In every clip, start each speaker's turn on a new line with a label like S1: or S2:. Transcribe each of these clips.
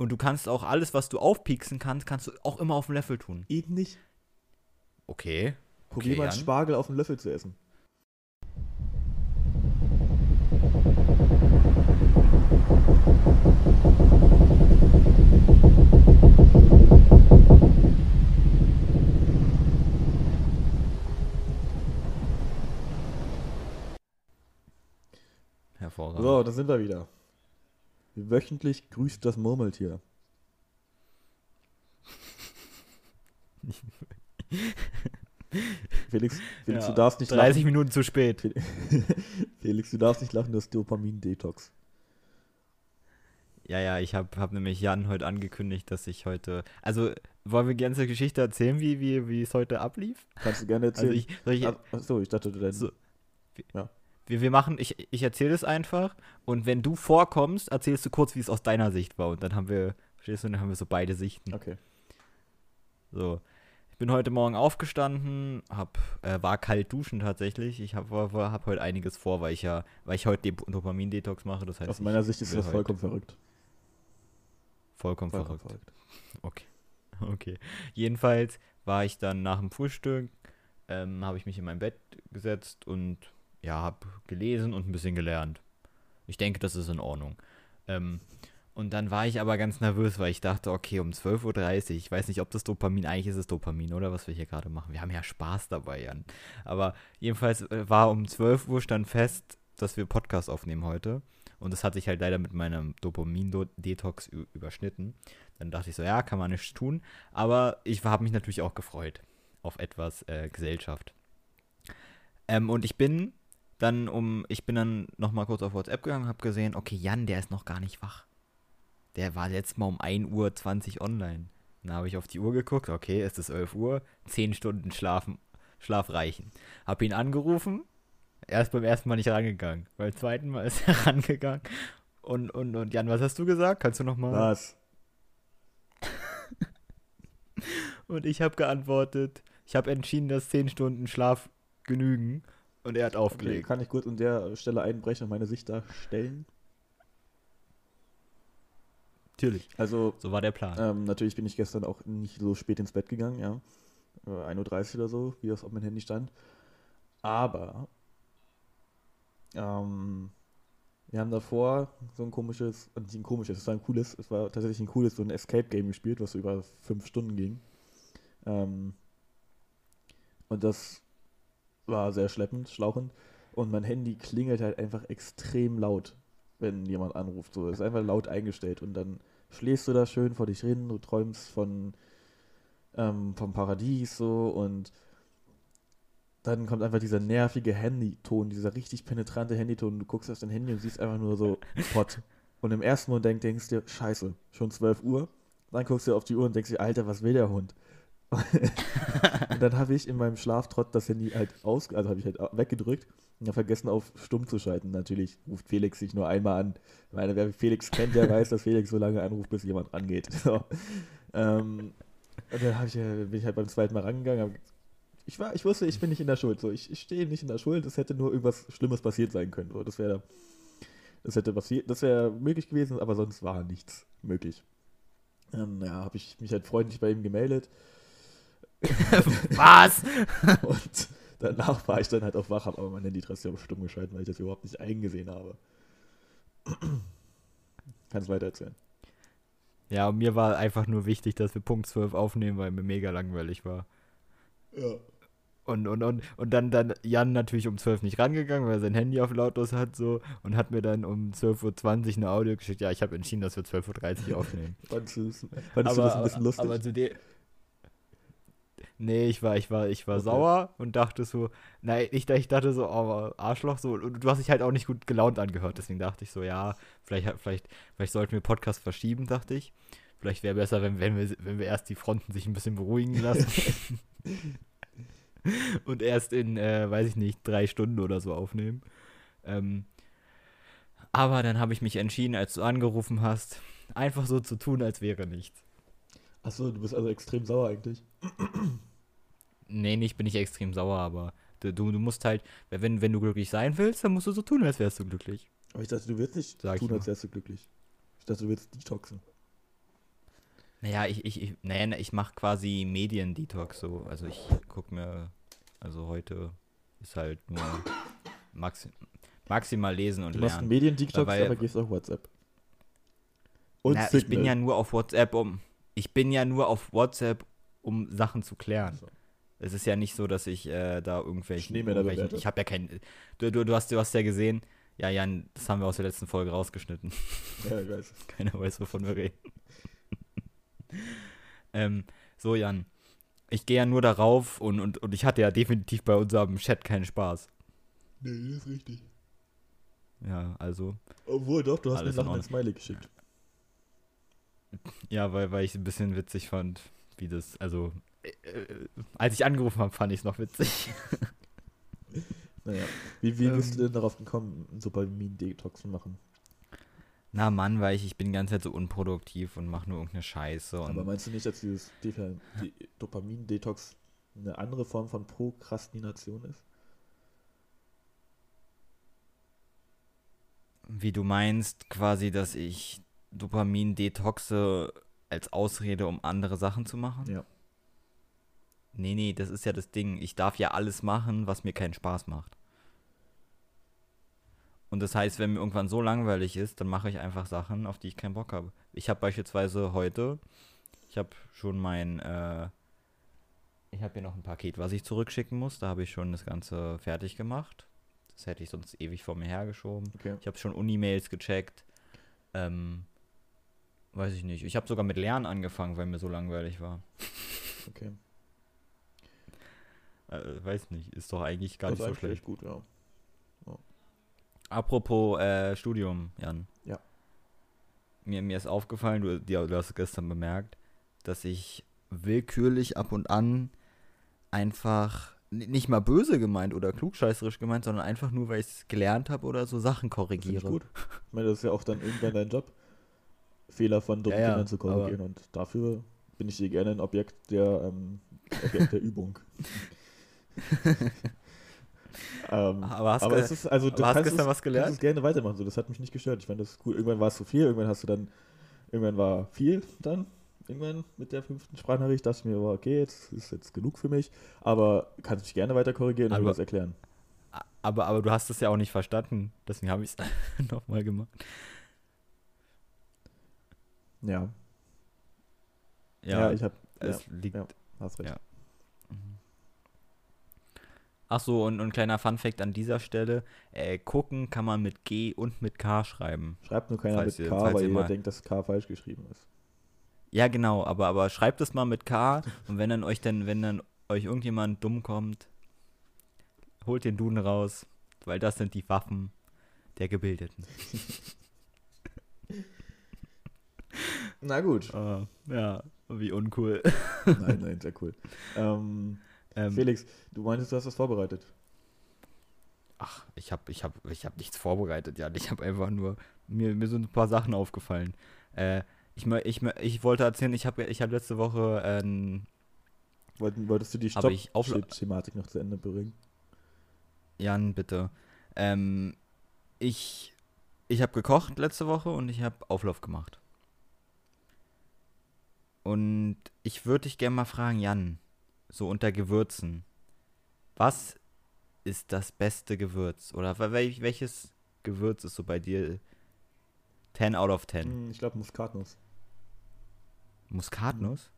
S1: Und du kannst auch alles, was du aufpieksen kannst, kannst du auch immer auf dem Löffel tun.
S2: Eben nicht.
S1: Okay.
S2: Probier
S1: Okay,
S2: mal. Spargel auf dem Löffel zu essen.
S1: Hervorragend.
S2: So, da sind wir wieder. Wöchentlich grüßt das Murmeltier. Felix, Felix
S1: Ja,
S2: du darfst nicht
S1: 30
S2: lachen.
S1: Minuten zu spät.
S2: Felix, du darfst nicht lachen, das Dopamin-Detox.
S1: Ja, ja, ich habe hab nämlich Jan heute angekündigt, dass ich heute. Also, wollen wir die ganze Geschichte erzählen, wie, wie, wie es heute ablief?
S2: Kannst du gerne erzählen.
S1: Also, ich, ich,
S2: Ah, Achso, ich dachte, du
S1: So.
S2: Ja.
S1: Wir, wir machen, ich, ich erzähle es einfach und wenn du vorkommst, erzählst du kurz, wie es aus deiner Sicht war und dann haben wir, verstehst du, dann haben wir so beide Sichten.
S2: Okay.
S1: So. Ich bin heute Morgen aufgestanden, hab, äh, war kalt duschen tatsächlich. Ich habe hab heute einiges vor, weil ich ja, weil ich heute Dopamin-Detox mache. Das heißt,
S2: Aus meiner Sicht ist das vollkommen verrückt.
S1: vollkommen,
S2: Vollkommen
S1: verrückt. Okay. Okay. Jedenfalls war ich dann nach dem Frühstück, ähm, habe ich mich in mein Bett gesetzt und ja, habe gelesen und ein bisschen gelernt. Ich denke, das ist in Ordnung. Ähm, und dann war ich aber ganz nervös, weil ich dachte, okay, um 12.30 Uhr, ich weiß nicht, ob das Dopamin, eigentlich ist es Dopamin, oder was wir hier gerade machen. Wir haben ja Spaß dabei, Jan. Aber jedenfalls äh, war um 12 Uhr stand fest, dass wir Podcast aufnehmen heute. Und das hat sich halt leider mit meinem Dopamin-Detox überschnitten. Dann dachte ich so, ja, kann man nichts tun. Aber ich habe mich natürlich auch gefreut auf etwas äh, Gesellschaft. Ähm, und ich bin dann um, ich bin dann nochmal kurz auf WhatsApp gegangen, habe gesehen, okay, Jan, der ist noch gar nicht wach. Der war letztes Mal um 1.20 Uhr online. Dann habe ich auf die Uhr geguckt, okay, es ist 11 Uhr, 10 Stunden schlafen, Schlaf reichen. Habe ihn angerufen, er ist beim ersten Mal nicht rangegangen. Beim zweiten Mal ist er rangegangen. Und, und, und Jan, was hast du gesagt? Kannst du nochmal?
S2: Was?
S1: Und ich habe geantwortet, ich habe entschieden, dass 10 Stunden Schlaf genügen. Und er hat
S2: Okay,
S1: aufgelegt.
S2: kann ich kurz an der Stelle einbrechen und meine Sicht darstellen?
S1: Natürlich.
S2: Also,
S1: So war der Plan.
S2: ähm, natürlich bin ich gestern auch nicht so spät ins Bett gegangen, ja. Äh, 1.30 Uhr oder so, wie das auf meinem Handy stand. Aber, ähm, wir haben davor so ein komisches, äh, nicht ein komisches, es war ein cooles, es war tatsächlich ein cooles, so ein Escape-Game gespielt, was so über fünf Stunden ging. Ähm, und das war sehr schleppend, schlauchend. Und mein Handy klingelt halt einfach extrem laut, wenn jemand anruft. So, ist einfach laut eingestellt. Und dann schläfst du da schön vor dich hin, du träumst von ähm, vom Paradies so und dann kommt einfach dieser nervige Handyton, dieser richtig penetrante Handyton. Du guckst auf dein Handy und siehst einfach nur so Pott. Und im ersten Moment denk, denkst du dir, scheiße, schon 12 Uhr. Dann guckst du auf die Uhr und denkst dir, Alter, was will der Hund? Und dann habe ich in meinem Schlaftrott das Handy halt aus, also habe ich halt weggedrückt und habe vergessen auf stumm zu schalten. Natürlich ruft Felix sich nur einmal an. Ich meine, wer Felix kennt, der weiß, dass Felix so lange anruft, bis jemand rangeht. So. Ähm, und dann ich, äh, bin ich halt beim zweiten Mal rangegangen. Hab, ich, war, ich wusste, ich bin nicht in der Schuld. So. Ich, ich stehe nicht in der Schuld. Es hätte nur irgendwas Schlimmes passiert sein können. So. Das wäre das hätte passiert, das wäre möglich gewesen, aber sonst war nichts möglich. Dann ja, habe ich mich halt freundlich bei ihm gemeldet.
S1: Was?
S2: Und danach war ich dann halt auf wach, habe aber mein Handy trotzdem auf stumm geschalten, weil ich das überhaupt nicht eingesehen habe. Kannst weiter erzählen.
S1: Ja, und mir war einfach nur wichtig, dass wir Punkt 12 aufnehmen, weil mir mega langweilig war.
S2: Ja.
S1: Und, und, und, und dann, dann Jan natürlich um 12 nicht rangegangen, weil er sein Handy auf lautlos hat so und hat mir dann um 12.20 Uhr eine Audio geschickt. Ja, ich habe entschieden, dass wir 12.30 Uhr aufnehmen.
S2: Fandest du das, fandest du das ein bisschen lustig?
S1: Aber zu dir. Nee, ich war, ich war, ich war
S2: Okay.
S1: sauer und dachte so, nein, ich, ich dachte so, oh, Arschloch, so, und du hast dich halt auch nicht gut gelaunt angehört, deswegen dachte ich so, ja, vielleicht, vielleicht, vielleicht sollten wir Podcast verschieben, dachte ich. Vielleicht wäre besser, wenn, wenn, wir, wenn wir erst die Fronten sich ein bisschen beruhigen lassen. und erst in, äh, weiß ich nicht, drei Stunden oder so aufnehmen. Ähm, aber dann habe ich mich entschieden, als du angerufen hast, einfach so zu tun, als wäre nichts.
S2: Achso, du bist also extrem sauer eigentlich.
S1: Nee, nicht bin ich extrem sauer, aber du, du, du musst halt, wenn, wenn du glücklich sein willst, dann musst du so tun, als wärst du glücklich.
S2: Aber ich dachte, du willst nicht
S1: Sag
S2: tun, als wärst du glücklich. Ich dachte, du willst detoxen.
S1: Naja, ich, ich, ich, naja, ich mache quasi Mediendetox so. Also ich gucke mir, also heute ist halt nur maxi maximal lesen und
S2: Du machst einen
S1: lernen.
S2: Medien-TikTok,
S1: Weil-
S2: aber gehst auf WhatsApp. Und
S1: Na, ich bin ja nur auf WhatsApp, um. Ich bin ja nur auf WhatsApp, um Sachen zu klären.
S2: So.
S1: Es ist ja nicht so, dass ich äh, da irgendwelche.
S2: Bewerte.
S1: ich habe ja kein. Du, du, du, hast, du hast ja gesehen. Ja, Jan, das haben wir aus der letzten Folge rausgeschnitten.
S2: Ja, ich weiß.
S1: Keiner weiß, wovon wir reden. ähm, so, Jan. Ich gehe ja nur darauf und, und, und ich hatte ja definitiv bei unserem Chat keinen Spaß.
S2: Nee, das ist richtig.
S1: Ja, also.
S2: Obwohl, doch, du hast mir
S1: in
S2: nach einem Smiley geschickt.
S1: Ja, weil, weil ich es ein bisschen witzig fand, wie das. Also. Äh, als ich angerufen habe, fand ich es noch witzig.
S2: Naja. Wie, wie bist
S1: Ähm.
S2: du denn darauf gekommen, einen Dopamin-Detox zu machen?
S1: Na Mann, weil ich, ich bin die ganze Zeit so unproduktiv und mache nur irgendeine Scheiße. Und
S2: Aber meinst du nicht, dass dieses Dopamin-Detox eine andere Form von Prokrastination ist?
S1: wie du meinst, quasi, dass ich Dopamin detoxe als Ausrede, um andere Sachen zu machen?
S2: Ja.
S1: Nee, nee, das ist ja das Ding. Ich darf ja alles machen, was mir keinen Spaß macht. Und das heißt, wenn mir irgendwann so langweilig ist, dann mache ich einfach Sachen, auf die ich keinen Bock habe. Ich habe beispielsweise heute, ich habe schon mein, äh, ich habe hier noch ein Paket, was ich zurückschicken muss. Da habe ich schon das Ganze fertig gemacht. Das hätte ich sonst ewig vor mir hergeschoben.
S2: Okay.
S1: Ich habe schon Unimails gecheckt. Ähm, weiß ich nicht. Ich habe sogar mit Lernen angefangen, weil mir so langweilig war.
S2: Okay.
S1: Äh, weiß nicht, ist doch eigentlich gar
S2: das
S1: nicht so schlecht.
S2: gut, ja.
S1: Apropos äh, Studium, Jan.
S2: Ja.
S1: Mir, mir ist aufgefallen, du, du hast es gestern bemerkt, dass ich willkürlich ab und an einfach nicht mal böse gemeint oder klugscheißerisch gemeint, sondern einfach nur, weil ich es gelernt habe oder so Sachen korrigiere.
S2: gut. Ich meine, das ist ja auch dann irgendwann dein Job, Fehler von dummen
S1: Ja, ja,
S2: zu korrigieren. Und dafür bin ich dir gerne ein Objekt der, ähm, Objekt der Übung. ähm,
S1: Aber hast,
S2: aber es ist, also du
S1: hast
S2: kannst
S1: gestern
S2: es,
S1: was
S2: kannst
S1: gelernt?
S2: es gerne weitermachen. So, das hat mich nicht gestört. Ich fand das cool. Irgendwann war es zu viel, irgendwann hast du dann, irgendwann war viel dann. Irgendwann mit der fünften Sprachnachricht dachte ich mir, okay, jetzt ist jetzt genug für mich. Aber kannst mich gerne weiter korrigieren und
S1: Aber-
S2: mir das erklären.
S1: Aber, aber du hast es ja auch nicht verstanden. Deswegen habe ich es nochmal gemacht.
S2: Ja, ja,
S1: Ja,
S2: ich habe, ja,
S1: es liegt.
S2: ja. hast recht.
S1: Ja. Ach so, und, und ein kleiner Funfact an dieser Stelle. Äh, gucken kann man mit G und mit K schreiben.
S2: Schreibt nur keiner
S1: Falls
S2: mit
S1: ihr-
S2: K, weil jeder denkt, dass K falsch geschrieben ist.
S1: Ja, genau, aber, aber schreibt es mal mit K und wenn dann euch dann, wenn dann euch irgendjemand dumm kommt, holt den Duden raus, weil das sind die Waffen der Gebildeten.
S2: Na gut.
S1: Ah, ja, wie uncool.
S2: nein, nein, sehr cool. Ähm,
S1: Ähm,
S2: Felix, du meintest, du hast das vorbereitet.
S1: Ach, ich habe ich hab, ich hab nichts vorbereitet, ja. Ich habe einfach nur, mir, mir sind ein paar Sachen aufgefallen. Äh, ich, ich, ich wollte erzählen, ich habe ich hab letzte Woche ähm,
S2: wolltest du die Stopp-Thematik noch zu Ende bringen?
S1: Jan, bitte. Ähm, ich ich habe gekocht letzte Woche und ich habe Auflauf gemacht. Und ich würde dich gerne mal fragen, Jan, so unter Gewürzen, was ist das beste Gewürz? Oder wel welches Gewürz ist so bei dir 10 out of 10?
S2: Hm, Ich glaube Muskatnuss.
S1: Muskatnuss?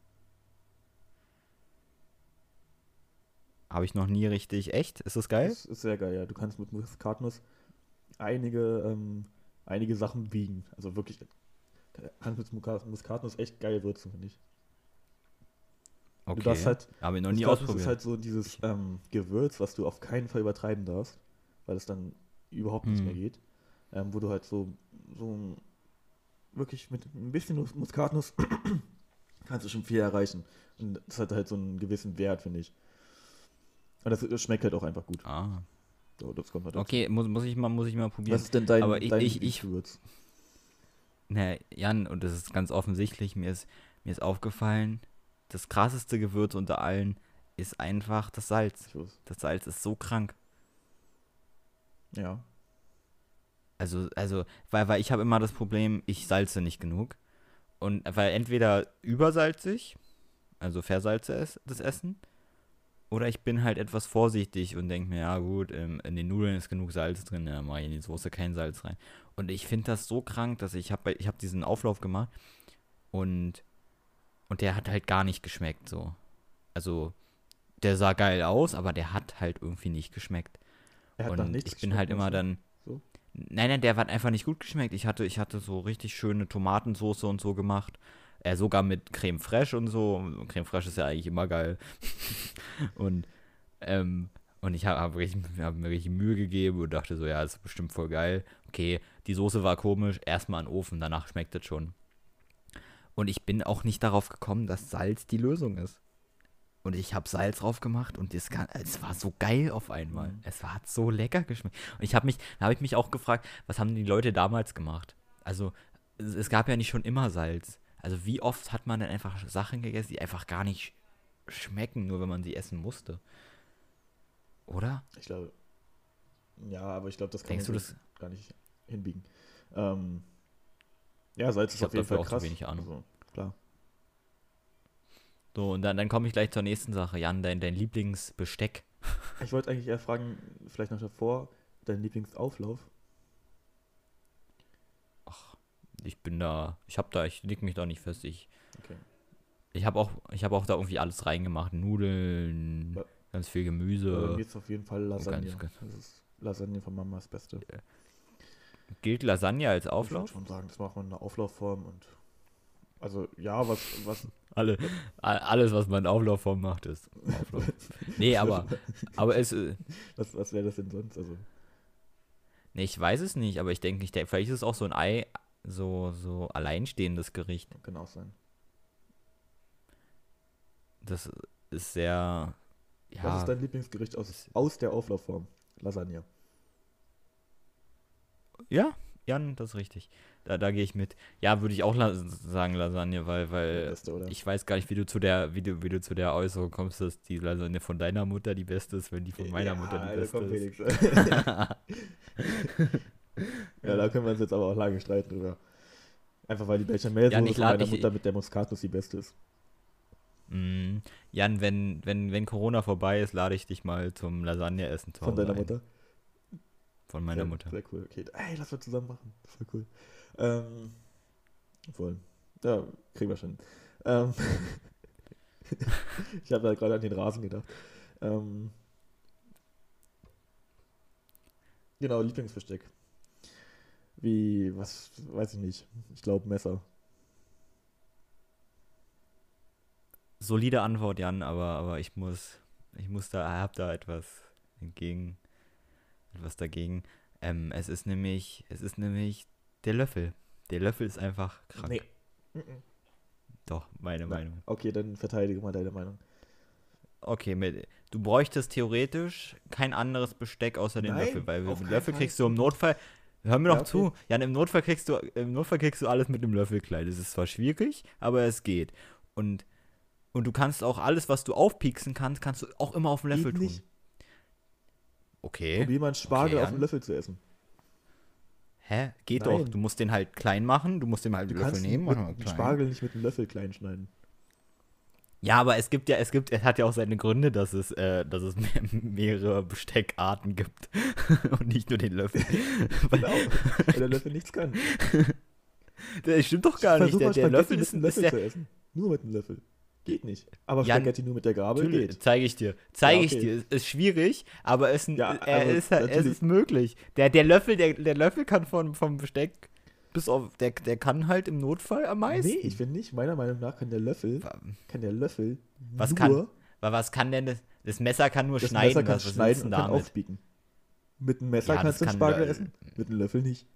S1: Habe ich noch nie richtig. Echt? Ist das geil?
S2: Das ist sehr geil, ja. Du kannst mit Muskatnuss einige, ähm, einige Sachen wiegen. Also wirklich, kannst mit Muska- Muskatnuss echt geil würzen, finde ich.
S1: Okay.
S2: Du halt,
S1: Habe ich noch nie
S2: Muskatnuss
S1: ausprobiert.
S2: ist halt so dieses ähm, Gewürz, was du auf keinen Fall übertreiben darfst, weil es dann überhaupt nicht
S1: Hm.
S2: mehr geht. Ähm, wo du halt so, so wirklich mit ein bisschen Mus- Muskatnuss kannst du schon viel erreichen. Und das hat halt so einen gewissen Wert, finde ich. Und das, das schmeckt halt auch einfach gut.
S1: ah.
S2: So, das kommt halt.
S1: Okay, muss, muss, ich mal, muss ich mal probieren.
S2: Was ist denn dein,
S1: Aber ich-
S2: dein
S1: ich- ich-
S2: Lieblingsgewürz?
S1: Na, Jan, und das ist ganz offensichtlich, mir ist, mir ist aufgefallen, das krasseste Gewürz unter allen ist einfach das Salz. Das Salz ist so krank.
S2: Ja.
S1: Also, also, weil, weil ich habe immer das Problem, ich salze nicht genug. Und weil entweder übersalzig, also versalze es, das Essen, oder ich bin halt etwas vorsichtig und denke mir, ja gut, in, in den Nudeln ist genug Salz drin, ja, mache ich in die Soße kein Salz rein. Und ich finde das so krank, dass ich habe ich hab diesen Auflauf gemacht und, und der hat halt gar nicht geschmeckt so. Also der sah geil aus, aber der hat halt irgendwie nicht geschmeckt.
S2: Er hat
S1: und
S2: dann nichts
S1: ich bin halt immer dann.
S2: So?
S1: Nein, nein, der hat einfach nicht gut geschmeckt. Ich hatte, ich hatte so richtig schöne Tomatensoße und so gemacht. Äh, sogar mit Creme Fraiche und so. Creme Fraiche ist ja eigentlich immer geil. und, ähm, und ich habe hab hab mir richtig Mühe gegeben und dachte so, ja, das ist bestimmt voll geil. Okay, die Soße war komisch, erstmal an den Ofen, danach schmeckt es schon. Und ich bin auch nicht darauf gekommen, dass Salz die Lösung ist. Und ich habe Salz drauf gemacht und es, kann, es war so geil auf einmal.
S2: Mhm.
S1: Es war, hat so lecker geschmeckt. Und ich habe mich, da habe ich mich auch gefragt, was haben die Leute damals gemacht? Also, es, gab ja nicht schon immer Salz. Also, wie oft hat man denn einfach Sachen gegessen, die einfach gar nicht schmecken, nur wenn man sie essen musste? Oder?
S2: Ich glaube. Ja, aber ich glaube, das kann
S1: Denkst du
S2: man
S1: das?
S2: so gar nicht hinbiegen. Ähm, ja, Salz
S1: Ich
S2: ist
S1: hab
S2: auf jeden Fall
S1: auch zu
S2: krass.
S1: wenig Ahnung.
S2: Also, klar.
S1: So, und dann, dann komme ich gleich zur nächsten Sache. Jan, dein, dein Lieblingsbesteck.
S2: Ich wollte eigentlich eher fragen, vielleicht noch davor, dein Lieblingsauflauf.
S1: Ach, ich bin da, ich habe da, ich leg mich da nicht fest. Ich,
S2: Okay.
S1: ich habe auch, ich habe auch da irgendwie alles reingemacht. Nudeln,
S2: Ja.
S1: ganz viel Gemüse.
S2: ist auf jeden Fall Lasagne.
S1: ganz- ganz-
S2: Das ist Lasagne von Mama das Beste.
S1: Gilt Lasagne als
S2: Ich
S1: Auflauf?
S2: würde schon sagen, das macht man in einer Auflaufform und also ja, was, was
S1: Alle, alles, was man in Auflaufform macht, ist Auflauf. nee, aber, aber es, äh,
S2: was, was wäre das denn sonst? Also
S1: nee, ich weiß es nicht, aber ich denke, ich denk, vielleicht ist es auch so ein Ei, so, so alleinstehendes Gericht.
S2: kann auch sein.
S1: Das ist sehr,
S2: Was
S1: ja,
S2: ist dein Lieblingsgericht aus, aus der Auflaufform? Lasagne.
S1: Ja, Jan, das ist richtig. Da, da gehe ich mit. Ja, würde ich auch la sagen Lasagne, weil, weil
S2: Beste,
S1: ich weiß gar nicht, wie du zu der, wie du, wie du zu der Äußerung kommst, dass die Lasagne von deiner Mutter die beste ist, wenn die von meiner
S2: ja,
S1: Mutter die beste
S2: kommt
S1: ist.
S2: Ja, da können wir uns jetzt aber auch lange streiten drüber. Einfach weil die Bechamelsoße
S1: Ja,
S2: von meiner
S1: ich-
S2: Mutter mit der Muskatnuss die beste ist.
S1: Mm, Jan, wenn, wenn, wenn Corona vorbei ist, lade ich dich mal zum Lasagne-Essen zu
S2: Von deiner
S1: ein.
S2: Mutter?
S1: Von meiner
S2: sehr,
S1: Mutter.
S2: Sehr cool. Okay, ey, lass wir zusammen machen. Voll cool. Ähm, voll. Ja, kriegen wir schon. Ähm, ich habe da gerade an den Rasen gedacht. Ähm, genau, Lieblingsbesteck. Wie, was, weiß ich nicht. Ich glaube Messer.
S1: Solide Antwort, Jan, aber, aber ich muss, ich muss da, hab da etwas entgegen, etwas dagegen. Ähm, es ist nämlich, es ist nämlich der Löffel. Der Löffel ist einfach krank.
S2: Nee. Mhm.
S1: Doch, meine
S2: Na,
S1: Meinung.
S2: Okay, dann verteidige mal deine Meinung.
S1: Okay, mit, du bräuchtest theoretisch kein anderes Besteck außer den
S2: Nein,
S1: Löffel, weil den Löffel kriegst du im Notfall. Hör mir doch
S2: Ja, okay.
S1: zu. Jan, im Notfall kriegst du, im Notfall kriegst du alles mit dem Löffel klein. Es ist zwar schwierig, aber es geht. Und, und du kannst auch alles, was du aufpieksen kannst, kannst du auch immer auf dem Löffel tun.
S2: nicht.
S1: Okay.
S2: Probier mal einen Spargel
S1: Okay,
S2: auf dem
S1: Jan.
S2: Löffel zu essen.
S1: Hä? Geht
S2: Nein.
S1: doch. Du musst den halt klein machen, du musst den halt
S2: Du
S1: den Löffel nehmen.
S2: einen
S1: klein.
S2: Spargel nicht mit einem Löffel klein schneiden.
S1: Ja, aber es gibt ja, es gibt, es hat ja auch seine Gründe, dass es, äh, dass es mehr, mehrere Besteckarten gibt und nicht nur den Löffel. Weil,
S2: Genau, weil der Löffel nichts kann.
S1: das stimmt doch gar nicht.
S2: Versuch
S1: Der,
S2: mal
S1: der
S2: Spaghetti
S1: Löffel
S2: mit
S1: ist, ist
S2: Löffel
S1: der,
S2: zu essen. Nur mit einem Löffel. Geht nicht. Aber
S1: Jan,
S2: Spaghetti nur mit der Gabel geht.
S1: zeige ich dir. Zeige
S2: Ja,
S1: ich
S2: okay.
S1: dir. Es ist schwierig, aber es,
S2: Ja,
S1: er
S2: also
S1: ist, halt- es ist möglich. Der, der Löffel, der, der Löffel kann von, vom Besteck bis auf, der, der kann halt im Notfall am meisten.
S2: Nee, ich finde nicht. Meiner Meinung nach kann der Löffel, kann der Löffel
S1: Was
S2: nur
S1: kann- was kann denn das? Das Messer kann nur
S2: das
S1: schneiden.
S2: Messer kann
S1: was, was
S2: schneiden und
S1: denn
S2: kann
S1: damit?
S2: aufbiegen. Mit einem Messer
S1: Ja,
S2: kannst du
S1: kann
S2: Spargel
S1: der-
S2: essen. Mit einem Löffel nicht.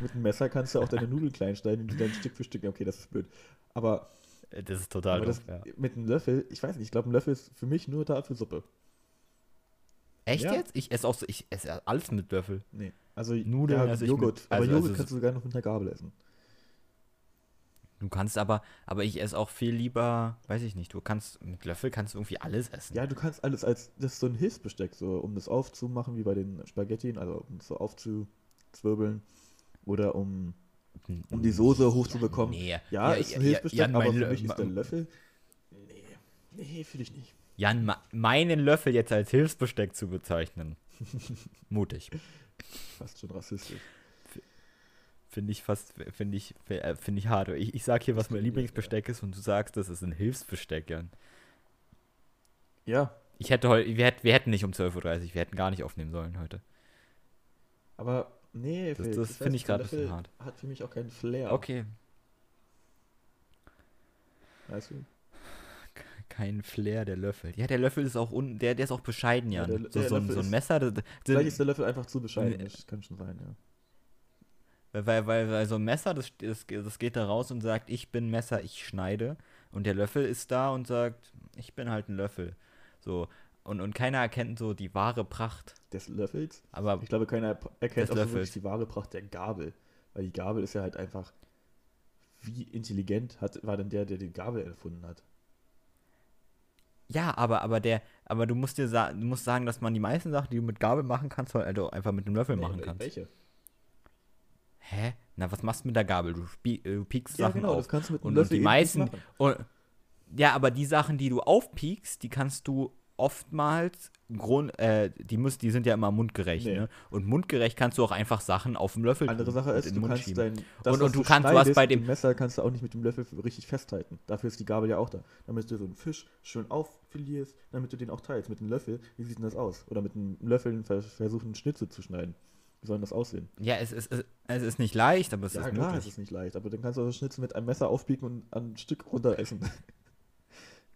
S2: Mit einem Messer kannst du auch deine Nudeln klein schneiden und die dann Stück für Stück. Okay, das ist blöd. Aber,
S1: Äh, Das ist total
S2: aber das,
S1: doof, ja.
S2: mit einem Löffel, ich weiß nicht, ich glaube, ein Löffel ist für mich nur da für Suppe.
S1: Echt
S2: Ja.
S1: jetzt? Ich esse auch so, ich esse alles mit Löffel.
S2: Nee. Also,
S1: Nudeln
S2: ja,
S1: ich
S2: Joghurt.
S1: mit-
S2: aber
S1: also-
S2: Joghurt
S1: also
S2: kannst du sogar noch mit einer Gabel essen.
S1: Du kannst aber, aber ich esse auch viel lieber, weiß ich nicht, du kannst, mit Löffel kannst du irgendwie alles essen.
S2: Ja, du kannst alles als, das ist so ein Hilfsbesteck, so um das aufzumachen, wie bei den Spaghetti, also um das so aufzuzwirbeln oder um um die Soße hochzubekommen.
S1: Nee.
S2: Ja, ist ein Hilfsbesteck,
S1: Jan,
S2: aber für mich ist der Löffel. Nee, nee, fühle ich nicht.
S1: Jan, meinen Löffel jetzt als Hilfsbesteck zu bezeichnen. Mutig.
S2: Fast schon rassistisch.
S1: Finde ich fast, finde ich, äh, finde ich hart. Ich, ich sag hier, was mein Lieblingsbesteck ist und du sagst, das ist ein Hilfsbesteck, Jan.
S2: Ja,
S1: Ich hätte heute, wir hätten nicht um 12.30 Uhr, wir hätten gar nicht aufnehmen sollen heute.
S2: aber nee,
S1: Das- das finde ich grad
S2: der
S1: ein bisschen hart.
S2: Hat für mich auch keinen Flair.
S1: Okay,
S2: Weißt du?
S1: kein Flair, der Löffel. Ja, der Löffel ist auch, un, der, der ist auch bescheiden,
S2: Ja,
S1: Jan.
S2: der-
S1: so,
S2: der
S1: so, ein, so ein Messer, das, das,
S2: Vielleicht ist der Löffel einfach zu bescheiden. Das kann schon sein, ja.
S1: Weil, weil, weil so ein Messer, das, das, das geht da raus und sagt, ich bin Messer, ich schneide. Und der Löffel ist da und sagt, ich bin halt ein Löffel. So. Und, und keiner erkennt so die wahre Pracht.
S2: Des Löffels.
S1: Aber
S2: Ich glaube, keiner erkennt auch so wirklich die wahre Pracht der Gabel. Weil die Gabel ist ja halt einfach. Wie intelligent hat, war denn der, der die Gabel erfunden hat?
S1: ja, aber, aber der, aber du musst dir sagen, du musst sagen, dass man die meisten Sachen, die du mit Gabel machen kannst, halt also einfach mit einem Löffel machen
S2: Nee,
S1: kannst.
S2: Welche?
S1: Hä? Na, was machst du mit der Gabel? Du, äh, du piekst
S2: Ja,
S1: Sachen
S2: genau,
S1: auf.
S2: das kannst du mit einem
S1: Und, und
S2: Löffel
S1: die
S2: eben
S1: meisten.
S2: machen.
S1: Und, ja, aber die Sachen, die du aufpiekst, die kannst du oftmals Grund, äh, die, muss, die sind ja immer mundgerecht,
S2: Nee.
S1: ne? Und mundgerecht kannst du auch einfach Sachen auf dem Löffel
S2: Andere Sache
S1: und
S2: ist,
S1: in
S2: du kannst
S1: schieben.
S2: dein.
S1: Und- und du kannst was bei
S2: mit
S1: dem-
S2: Messer kannst du auch nicht mit dem Löffel richtig festhalten. Dafür ist die Gabel ja auch da. Damit du so einen Fisch schön auffilierst, damit du den auch teilst. Mit einem Löffel, wie sieht denn das aus? Oder mit einem Löffel vers- versuchen, einen Schnitzel zu schneiden. Wie soll denn das aussehen?
S1: Ja, es ist, es, es ist nicht leicht, aber es
S2: ja,
S1: ist
S2: klar,
S1: möglich.
S2: es ist nicht leicht. Aber dann kannst du das Schnitzel mit einem Messer aufpieken und ein Stück runter essen.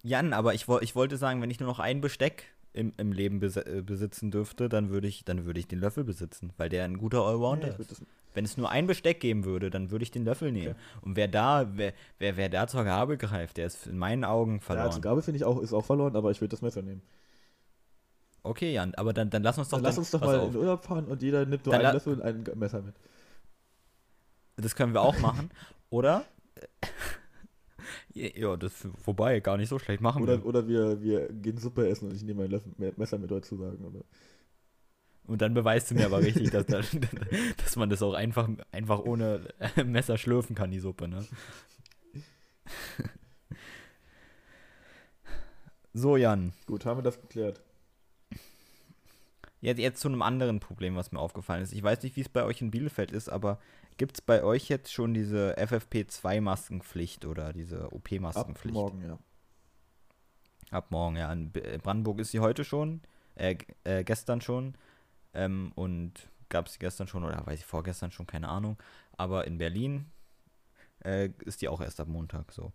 S1: Jan, aber ich, ich wollte sagen, wenn ich nur noch ein Besteck im, im Leben besi äh, besitzen dürfte, dann würde ich, dann würde ich den Löffel besitzen, weil der ein guter Allrounder
S2: Ja,
S1: ist. Wenn es nur ein Besteck geben würde, dann würde ich den Löffel nehmen.
S2: Okay.
S1: Und wer da, wer, wer, wer da zur Gabel greift, der ist in meinen Augen
S2: Ja,
S1: verloren.
S2: zur Gabel finde ich auch, ist auch verloren, aber ich würde das Messer nehmen.
S1: okay, Jan, aber dann, dann lass uns doch
S2: Dann lass
S1: dann-
S2: uns doch mal
S1: auf.
S2: in den Urlaub fahren und jeder nimmt nur
S1: Dann
S2: einen Löffel und ein Messer mit.
S1: Das können wir auch machen. Oder? Ja, das wobei, gar nicht so schlecht machen
S2: Oder,
S1: wir.
S2: oder wir, wir gehen Suppe essen und ich nehme ein Löffel, Me- Messer mit dazu sagen. Oder?
S1: Und dann beweist du mir aber richtig, dass, da- dass man das auch einfach, einfach ohne äh, Messer schlürfen kann, die Suppe, ne? So, Jan.
S2: Gut, haben wir das geklärt.
S1: Jetzt, jetzt zu einem anderen Problem, was mir aufgefallen ist. Ich weiß nicht, wie es bei euch in Bielefeld ist, aber gibt es bei euch jetzt schon diese FFP2-Maskenpflicht oder diese
S2: Ab
S1: OP-Maskenpflicht?
S2: morgen, ja.
S1: Ab morgen, ja. In äh, Brandenburg ist sie heute schon, äh, äh, gestern schon. Ähm, und gab es sie gestern schon oder weiß ich vorgestern schon, keine Ahnung. Aber in Berlin äh, ist die auch erst ab Montag so.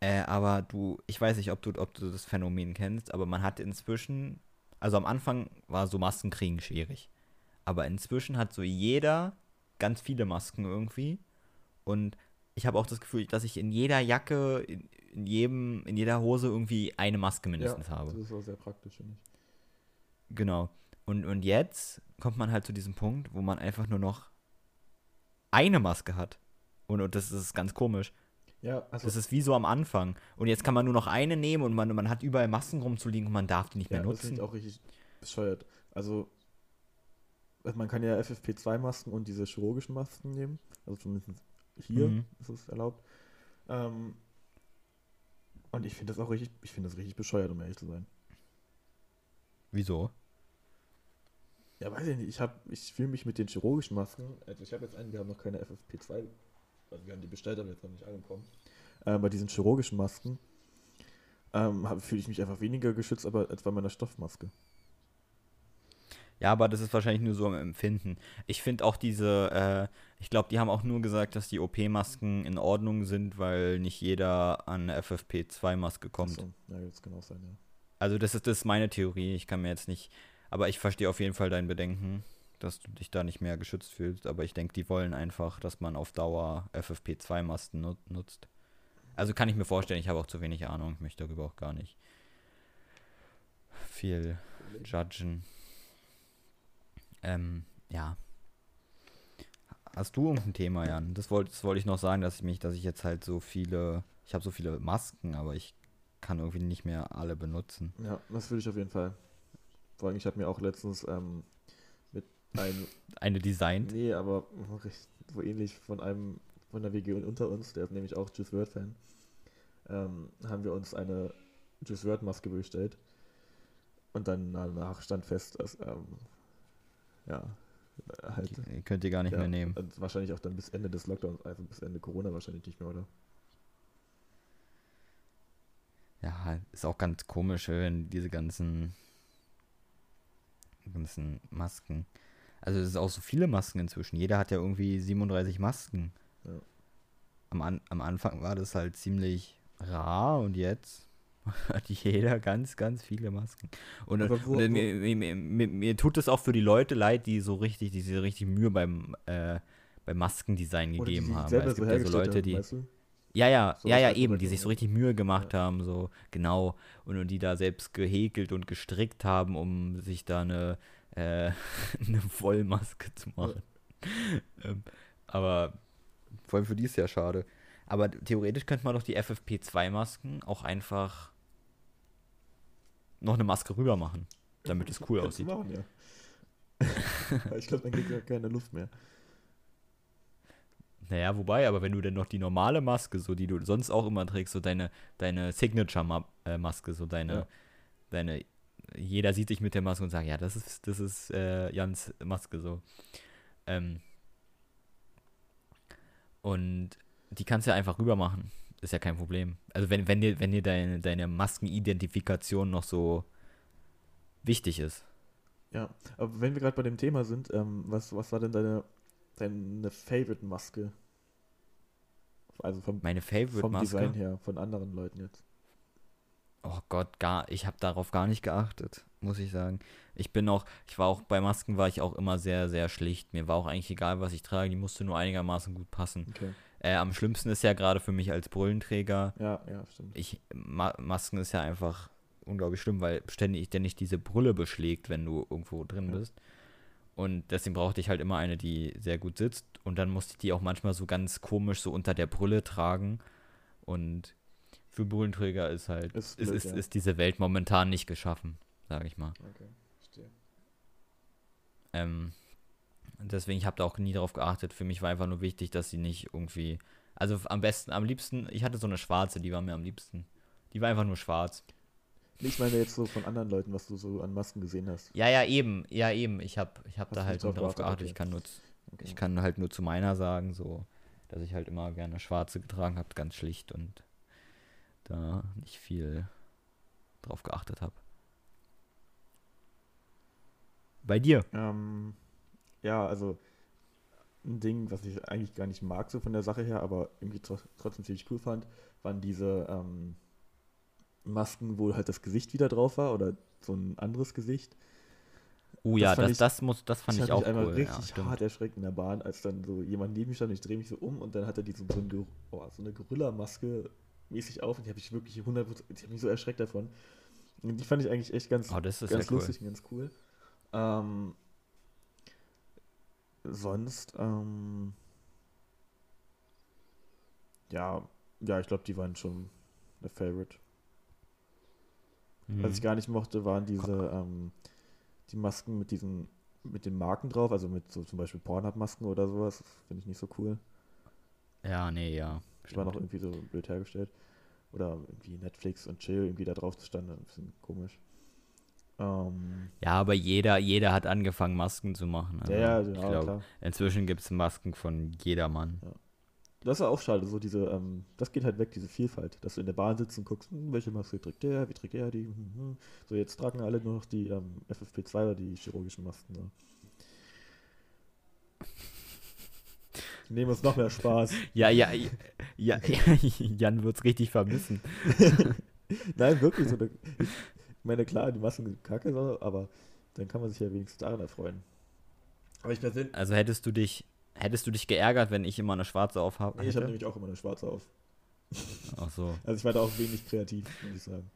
S1: Äh, aber du, ich weiß nicht, ob du, ob du das Phänomen kennst, aber man hat inzwischen, also am Anfang war so Maskenkriegen schwierig. Aber inzwischen hat so jeder ganz viele Masken irgendwie. Und ich habe auch das Gefühl, dass ich in jeder Jacke, in, in, jedem, in jeder Hose irgendwie eine Maske mindestens habe.
S2: Das ist auch sehr praktisch, finde ich.
S1: Genau. Und, und jetzt kommt man halt zu diesem Punkt, wo man einfach nur noch eine Maske hat. Und, und das ist ganz komisch.
S2: Ja, also,
S1: Das ist wie so am Anfang. Und jetzt kann man nur noch eine nehmen und man, man hat überall Masken rumzuliegen und man darf die nicht
S2: ja,
S1: mehr
S2: das finde
S1: nutzen.
S2: ich auch richtig bescheuert. Also, man kann ja FFP2-Masken und diese chirurgischen Masken nehmen. Also zumindest hier
S1: Mhm.
S2: ist es erlaubt. Ähm, und ich finde das auch richtig, ich finde das richtig bescheuert, um ehrlich zu sein.
S1: Wieso?
S2: Ja, weiß ich nicht. Ich, hab- ich fühle mich mit den chirurgischen Masken, also ich habe jetzt einen, wir haben noch keine FFP2, also wir haben die bestellt, aber jetzt noch nicht angekommen. Äh, bei diesen chirurgischen Masken ähm, fühle ich mich einfach weniger geschützt aber als bei meiner Stoffmaske.
S1: Ja, aber das ist wahrscheinlich nur so im Empfinden. Ich finde auch diese, äh, ich glaube, die haben auch nur gesagt, dass die OP-Masken in Ordnung sind, weil nicht jeder an eine FFP2-Maske kommt.
S2: So, ja, kann auch sein, ja.
S1: Also das ist, das ist meine Theorie. Ich kann mir jetzt nicht, aber ich verstehe auf jeden Fall dein Bedenken, dass du dich da nicht mehr geschützt fühlst. Aber ich denke, die wollen einfach, dass man auf Dauer FFP2-Masten nut nutzt. Also kann ich mir vorstellen, ich habe auch zu wenig Ahnung. Ich möchte darüber auch gar nicht viel judgen. Ähm, ja. Hast du irgendein Thema, Jan? Das wollte das wollte ich noch sagen, dass ich mich, dass ich jetzt halt so viele, ich habe so viele Masken, aber ich kann irgendwie nicht mehr alle benutzen.
S2: Ja, das würde ich auf jeden Fall. Vor allem, ich habe mir auch letztens ähm, mit einem,
S1: Eine designt.
S2: nee, aber so ähnlich von einem von der WG unter uns, der ist nämlich auch Juice WRLD Fan, ähm, haben wir uns eine Juice WRLD Maske bestellt. Und dann danach stand fest, dass, ähm, ja, halt.
S1: Die könnt ihr gar nicht
S2: ja,
S1: mehr nehmen.
S2: und wahrscheinlich auch dann bis Ende des Lockdowns, also bis Ende Corona wahrscheinlich nicht mehr, oder?
S1: Ja, ist auch ganz komisch, wenn diese ganzen, ganzen Masken. Also es ist auch so viele Masken inzwischen. Jeder hat ja irgendwie 37 Masken.
S2: Ja.
S1: Am, An am Anfang war das halt ziemlich rar und jetzt hat jeder ganz, ganz viele Masken. Und,
S2: Aber wo-
S1: und
S2: wo-
S1: mir, mir, mir, mir, tut es auch für die Leute leid, die so richtig, die sich richtig Mühe beim, äh, beim Maskendesign
S2: Oder
S1: gegeben haben. es
S2: so
S1: gibt ja so Leute, die.
S2: weißt du?
S1: Ja, ja,
S2: So
S1: ja, ja, eben, die sich so richtig Mühe gemacht haben, so genau, und, und die da selbst gehäkelt und gestrickt haben, um sich da eine, äh, eine Vollmaske zu machen. ähm, aber vor allem für die ist ja schade. Aber theoretisch könnte man doch die FFP2-Masken auch einfach noch eine Maske rüber machen, damit es cool aussieht.
S2: machen, ja. Ich glaube, dann kriegt er keine Luft mehr.
S1: Naja, wobei, aber wenn du denn noch die normale Maske, so die du sonst auch immer trägst, so deine, deine Signature-Maske, so deine,
S2: Ja.
S1: deine, jeder sieht dich mit der Maske und sagt, ja, das ist, das ist äh, Jans Maske so. Ähm, und die kannst du ja einfach rüber machen. Ist ja kein Problem. Also wenn, wenn dir, wenn dir deine, deine Maskenidentifikation noch so wichtig ist.
S2: Ja, aber wenn wir gerade bei dem Thema sind, ähm, was, was war denn deine, deine Favorite-Maske? Also vom,
S1: Meine Favorite
S2: vom
S1: Maske.
S2: Design her, von anderen Leuten jetzt.
S1: Oh Gott, gar, ich habe darauf gar nicht geachtet, muss ich sagen. Ich bin auch, ich war auch bei Masken war ich auch immer sehr, sehr schlicht. Mir war auch eigentlich egal, was ich trage, die musste nur einigermaßen gut passen.
S2: Okay.
S1: Äh, am schlimmsten ist ja gerade für mich als Brillenträger,
S2: Ja, ja, stimmt.
S1: ich, Ma Masken ist ja einfach unglaublich schlimm, weil ständig der nicht diese Brille beschlägt, wenn du irgendwo drin
S2: Ja.
S1: bist. Und deswegen brauchte ich halt immer eine, die sehr gut sitzt. Und dann musste ich die auch manchmal so ganz komisch so unter der Brille tragen. Und für Brillenträger ist halt,
S2: Ist
S1: ist,
S2: blöd,
S1: ist,
S2: ja.
S1: ist diese Welt momentan nicht geschaffen, sage ich mal.
S2: Okay, verstehe.
S1: Ähm, deswegen, ich habe da auch nie darauf geachtet. Für mich war einfach nur wichtig, dass sie nicht irgendwie. Also am besten, am liebsten, ich hatte so eine schwarze, die war mir am liebsten. Die war einfach nur schwarz.
S2: Ich meine jetzt so von anderen Leuten, was du so an Masken gesehen hast.
S1: Ja, ja, eben, ja, eben. Ich habe ich hab
S2: Hast
S1: da halt nur
S2: drauf geachtet, okay.
S1: Ich kann, nur,
S2: Okay.
S1: ich kann halt nur zu meiner sagen, so, dass ich halt immer gerne schwarze getragen habe, ganz schlicht und da nicht viel drauf geachtet habe. Bei dir?
S2: Ähm, ja, also ein Ding, was ich eigentlich gar nicht mag, so von der Sache her, aber irgendwie tro trotzdem ziemlich cool fand, waren diese ähm, Masken, wo halt das Gesicht wieder drauf war oder so ein anderes Gesicht.
S1: Oh
S2: Das
S1: ja, das,
S2: ich-
S1: das, muss, das fand ich
S2: hat
S1: auch
S2: mich einmal
S1: cool. Ja,
S2: richtig
S1: stimmt.
S2: hart erschreckt in der Bahn, als dann so jemand neben mir stand und ich drehe mich so um und dann hat er diese, so, ein, oh, so eine Gorilla-Maske mäßig auf und die habe ich wirklich 100%, ich habe mich so erschreckt davon. Und die fand ich eigentlich echt ganz,
S1: Oh, das ist
S2: ganz
S1: ja cool.
S2: lustig und ganz cool. Ähm, sonst, ähm, ja, ja, ich glaube, die waren schon der Favorite.
S1: Mhm.
S2: Was ich gar nicht mochte, waren diese, ähm, die Masken mit diesen, mit den Marken drauf, also mit so zum Beispiel Pornhub-Masken oder sowas. Finde ich nicht so cool.
S1: Ja, nee, ja.
S2: Die waren auch irgendwie so blöd hergestellt. Oder irgendwie Netflix und Chill irgendwie da drauf stand, ein bisschen komisch. Ähm,
S1: Ja, aber jeder, jeder hat angefangen, Masken zu machen. Also
S2: ja, ja,
S1: ich
S2: ja,
S1: glaub,
S2: klar.
S1: Inzwischen gibt es Masken von jedermann.
S2: Das ist auch schade, so diese, ähm, das geht halt weg, diese Vielfalt, dass du in der Bahn sitzt und guckst, hm, welche Maske trägt der, wie trägt der die, hm, hm. so jetzt tragen alle nur noch die ähm, FFP2 oder die chirurgischen Masken. Die nehmen uns noch mehr Spaß.
S1: Ja, ja, ja, ja, Jan wird's richtig vermissen.
S2: Nein, wirklich. So eine, meine, klar, die Masken sind kacke, so, aber dann kann man sich ja wenigstens daran erfreuen. Aber ich persönlich,
S1: Also hättest du dich, hättest du dich geärgert, wenn ich immer eine schwarze auf habe?
S2: nee, ich habe nämlich auch immer eine schwarze auf.
S1: Ach so.
S2: Also ich war da auch wenig kreativ, muss ich sagen.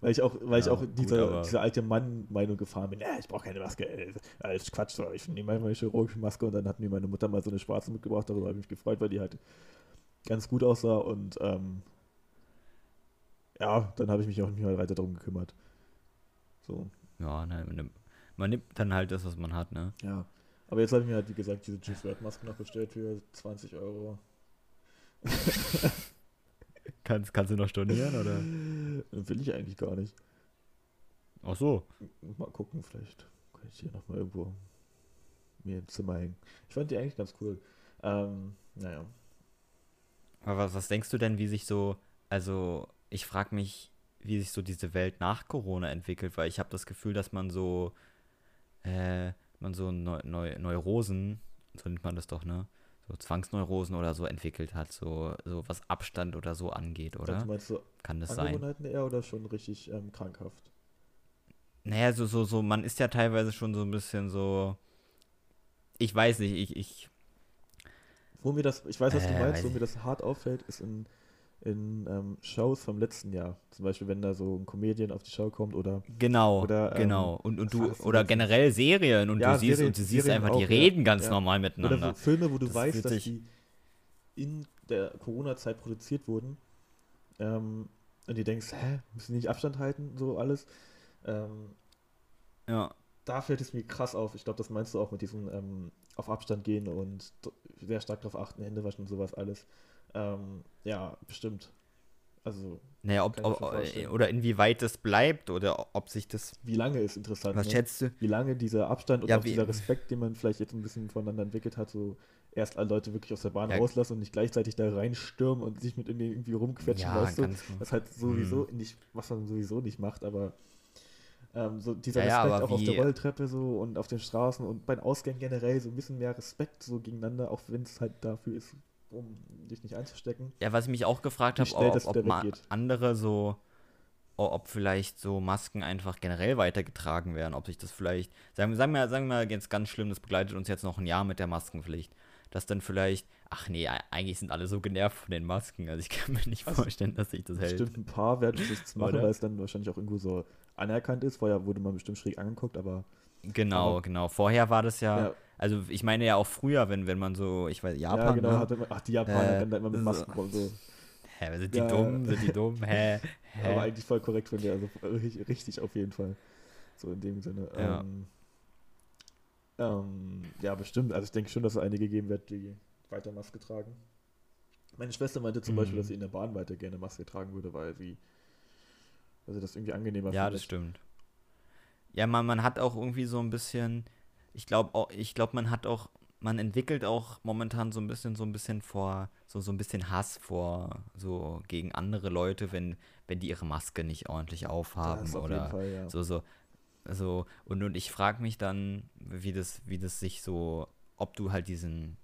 S2: Weil ich auch, weil ich
S1: Ja,
S2: auch
S1: gut,
S2: diese,
S1: aber-
S2: diese alte Mann-Meinung gefahren bin, ja, ich brauche keine Maske, äh, alles Quatsch, so, ich nehme einfach eine chirurgische Maske und dann hat mir meine Mutter mal so eine schwarze mitgebracht, darüber habe ich mich gefreut, weil die halt ganz gut aussah und ähm, ja, dann habe ich mich auch nicht mehr weiter darum gekümmert. So,
S1: Ja, nein, man nimmt, dann halt das, was man hat, ne?
S2: ja. Aber jetzt habe ich mir halt, wie gesagt, diese Juice WRLD Maske noch bestellt für 20 Euro.
S1: kannst, kannst du noch stornieren, oder?
S2: Will ich eigentlich gar nicht.
S1: Ach so.
S2: Mal gucken, vielleicht kann ich hier nochmal irgendwo mir im Zimmer hängen. Ich fand die eigentlich ganz cool. Ähm, naja.
S1: Aber was, was denkst du denn, wie sich so, also ich frage mich, wie sich so diese Welt nach Corona entwickelt, weil ich habe das Gefühl, dass man so, äh, man so Neu Neu Neurosen, so nennt man das doch, ne? So Zwangsneurosen oder so entwickelt hat, so, so was Abstand oder so angeht, oder?
S2: Also meinst du
S1: Kann das sein?
S2: Angewohnheiten eher oder schon richtig ähm, krankhaft?
S1: Naja, so, so, so, man ist ja teilweise schon so ein bisschen so, ich weiß nicht, ich, ich,
S2: Wo mir das, ich weiß, was du
S1: Äh,
S2: meinst,
S1: weiß
S2: wo mir das hart auffällt, ist in, in ähm, Shows vom letzten Jahr. Zum Beispiel, wenn da so ein Comedian auf die Show kommt oder
S1: genau,
S2: Oder, ähm,
S1: genau. Und, und du, oder generell Serien und
S2: Ja,
S1: du siehst,
S2: Serien-
S1: und du siehst
S2: Serien
S1: einfach, die
S2: auch, ja.
S1: reden ganz
S2: Ja.
S1: normal
S2: Oder
S1: miteinander.
S2: so Filme, wo du
S1: Das
S2: weißt, dass die in der Corona-Zeit produziert wurden. Ähm, und du denkst, hä, müssen die nicht Abstand halten, so alles. Ähm,
S1: Ja.
S2: da fällt es mir krass auf. Ich glaube, das meinst du auch mit diesem ähm, auf Abstand gehen und sehr stark darauf achten, Hände waschen und sowas alles. Ähm, ja, bestimmt. Also,
S1: Naja, ob, ob, oder inwieweit das bleibt oder ob sich das.
S2: wie lange ist interessant.
S1: Was
S2: ne?
S1: schätzt du?
S2: Wie lange dieser Abstand und
S1: Ja,
S2: auch
S1: wie-
S2: dieser Respekt, den man vielleicht jetzt ein bisschen voneinander entwickelt hat, so erst alle Leute wirklich aus der Bahn
S1: Ja.
S2: rauslassen und nicht gleichzeitig da reinstürmen und sich mit irgendwie, irgendwie rumquetschen,
S1: Ja,
S2: weißt du?
S1: genau.
S2: Das halt sowieso nicht, was man sowieso nicht macht, aber ähm, so dieser
S1: Ja,
S2: Respekt auch auf der
S1: wie-
S2: Rolltreppe so und auf den Straßen und bei den Ausgängen generell so ein bisschen mehr Respekt so gegeneinander, auch wenn es halt dafür ist, um dich nicht einzustecken.
S1: Ja, was ich mich auch gefragt habe, ob,
S2: das
S1: ob
S2: wieder
S1: ma
S2: weggeht.
S1: andere so, ob vielleicht so Masken einfach generell weitergetragen werden, ob sich das vielleicht, sagen, wir- sagen wir, sagen wir jetzt ganz schlimm, das begleitet uns jetzt noch ein Jahr mit der Maskenpflicht, dass dann vielleicht, ach nee, eigentlich sind alle so genervt von den Masken, also ich kann mir nicht
S2: Also,
S1: vorstellen, dass sich das hält.
S2: Bestimmt ein paar werden jetzt machen, weil es dann wahrscheinlich auch irgendwo so anerkannt ist. Vorher wurde man bestimmt schräg angeguckt, aber
S1: Genau,
S2: Aber-
S1: genau. Vorher war das ja,
S2: Ja.
S1: also ich meine ja auch früher, wenn, wenn man so, ich weiß, Japan,
S2: ja, genau,
S1: ne?
S2: hatte man, ach, die Japaner
S1: Äh,
S2: rennen da immer mit
S1: so-
S2: Masken rum, so.
S1: Hä, sind die
S2: Ja.
S1: dumm? Sind die dumm? Hä? Hä?
S2: Aber eigentlich voll korrekt von dir, also richtig, richtig auf jeden Fall. So in dem Sinne.
S1: Ja.
S2: Ähm, ähm, ja, bestimmt. Also ich denke schon, dass es einige geben wird, die weiter Maske tragen. Meine Schwester meinte zum
S1: Mhm.
S2: Beispiel, dass sie in der Bahn weiter gerne Maske tragen würde, weil sie, weil sie das irgendwie angenehmer
S1: Ja,
S2: findet.
S1: das stimmt. Ja, man, man hat auch irgendwie so ein bisschen, ich glaube ich glaube, man hat auch, man entwickelt auch momentan so ein bisschen, so ein bisschen vor, so, so ein bisschen Hass vor, so gegen andere Leute, wenn, wenn die ihre Maske nicht ordentlich aufhaben
S2: auf
S1: oder
S2: Fall, ja.
S1: so, so, so, und, und ich frage mich dann, wie das, wie das sich so, ob du halt diesen,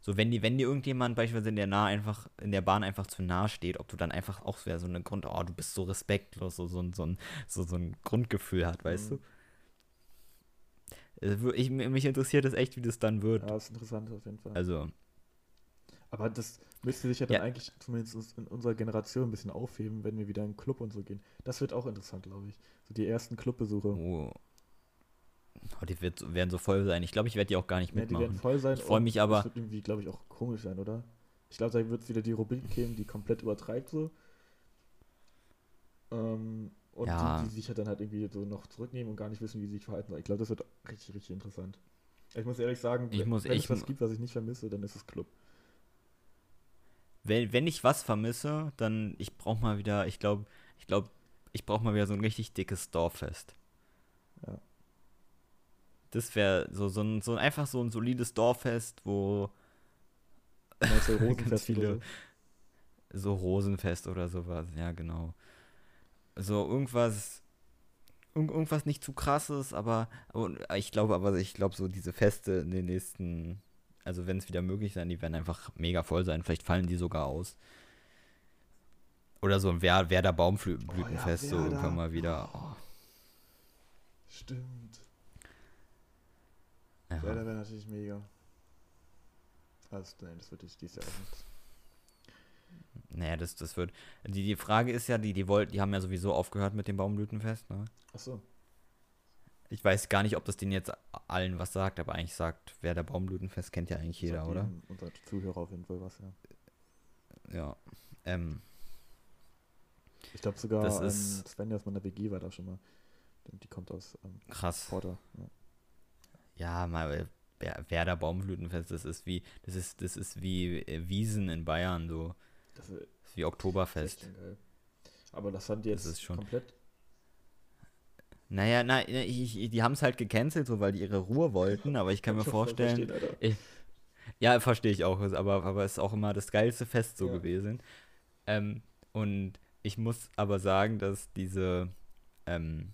S1: so wenn die, wenn dir irgendjemand beispielsweise in der nah einfach, in der Bahn einfach zu nah steht, ob du dann einfach auch so, so einen Grund, oh, du bist so respektlos, so, so, ein- so, ein, so, so ein Grundgefühl hat, weißt
S2: Mhm.
S1: du? Äh, Ich, mich interessiert es echt, wie das dann wird.
S2: Ja, ist interessant auf jeden Fall.
S1: Also,
S2: Aber das müsste sich ja dann
S1: Ja.
S2: eigentlich zumindest in unserer Generation ein bisschen aufheben, wenn wir wieder in den Club und so gehen. Das wird auch interessant, glaube ich. So die ersten Clubbesuche.
S1: oh, oh, die wird, werden so voll sein. Ich glaube, ich werde die auch gar nicht
S2: Ja, die werden
S1: mitmachen.
S2: voll sein.
S1: Ich freu
S2: und
S1: mich aber-
S2: Das wird irgendwie, glaube ich, auch komisch sein, oder? Ich glaube, da wird es wieder die Rubrik geben, die komplett übertreibt so. Ähm, und
S1: Ja.
S2: die, die sich halt dann halt irgendwie so noch zurücknehmen und gar nicht wissen, wie sie sich verhalten. Ich glaube, das wird richtig, richtig interessant. Ich muss ehrlich sagen,
S1: Ich
S2: wenn,
S1: muss-
S2: wenn
S1: ich
S2: es was gibt, was ich nicht vermisse, dann ist es Club.
S1: Wenn, wenn ich was vermisse, dann ich brauche mal wieder, ich glaube, ich glaube, ich brauche mal wieder so ein richtig dickes Dorffest.
S2: Ja.
S1: Das wäre so, so, ein, so ein einfach so ein solides Dorffest, wo
S2: du
S1: Ganz viele-
S2: oder so?
S1: so Rosenfest oder sowas, ja genau. So irgendwas, irg irgendwas nicht zu krasses, aber, aber ich glaube, aber ich glaube so diese Feste in den nächsten, also wenn es wieder möglich sein, die werden einfach mega voll sein. Vielleicht fallen die sogar aus. Oder so ein Wer Werder Baumblütenfest, so
S2: Werder.
S1: irgendwann mal wieder. Oh,
S2: Stimmt.
S1: Ja.
S2: Ja, der wäre natürlich mega. Also, nein, das wird dies Jahr auch nicht.
S1: Naja, das, das wird. Die, die Frage ist ja, die, die wollten, die haben ja sowieso aufgehört mit dem Baumblütenfest, ne?
S2: Achso.
S1: Ich weiß gar nicht, ob das denen jetzt allen was sagt, aber eigentlich sagt, wer der Baumblütenfest kennt ja eigentlich jeder, oder?
S2: Unser Zuhörer auf jeden Fall was, ja.
S1: Ja. Ähm,
S2: Ich glaube sogar,
S1: Das
S2: ähm,
S1: ist-
S2: Svenja aus meiner WG war da schon mal. Die kommt aus ähm,
S1: krass.
S2: Porter. Ja.
S1: Ja, mal, Wer- Werder Baumblütenfest, das ist wie, das ist, das ist wie äh, Wiesen in Bayern, so.
S2: Das ist
S1: Das ist wie Oktoberfest.
S2: Aber das die jetzt
S1: ist schon-
S2: komplett.
S1: Naja, na, ich, ich, die haben es halt gecancelt, so weil die ihre Ruhe wollten, aber ich kann mir
S2: Ich
S1: vorstellen,
S2: Alter.
S1: Ja, verstehe ich auch, aber, aber es ist auch immer das geilste Fest so
S2: Ja.
S1: gewesen. Ähm, und ich muss aber sagen, dass diese, ähm,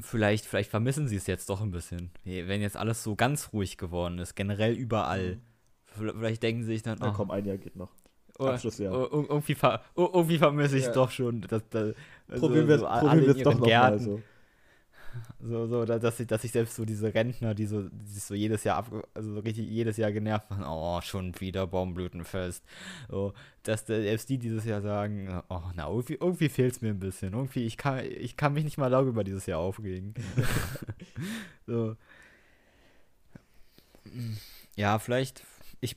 S1: vielleicht, vielleicht vermissen sie es jetzt doch ein bisschen. Wenn jetzt alles so ganz ruhig geworden ist, generell überall.
S2: Mhm.
S1: Vielleicht denken sie sich dann,
S2: Na
S1: oh,
S2: komm, ein Jahr geht noch.
S1: oh,
S2: Abschlussjahr.
S1: oh, oh, irgendwie, ver oh, irgendwie vermisse ich
S2: Ja.
S1: doch schon, dass, also
S2: probieren wir es
S1: so
S2: doch
S1: ihren
S2: noch mal.
S1: Gärten.
S2: So.
S1: So, so, da- dass ich, dass ich selbst so diese Rentner, die so, die sich so jedes Jahr ab, also so richtig jedes Jahr genervt waren, oh, schon wieder Baumblütenfest. So, dass da selbst die dieses Jahr sagen, oh, na, irgendwie, irgendwie fehlt es mir ein bisschen. Irgendwie, ich kann, ich kann mich nicht mal darüber dieses Jahr aufregen. so. Ja, vielleicht, ich,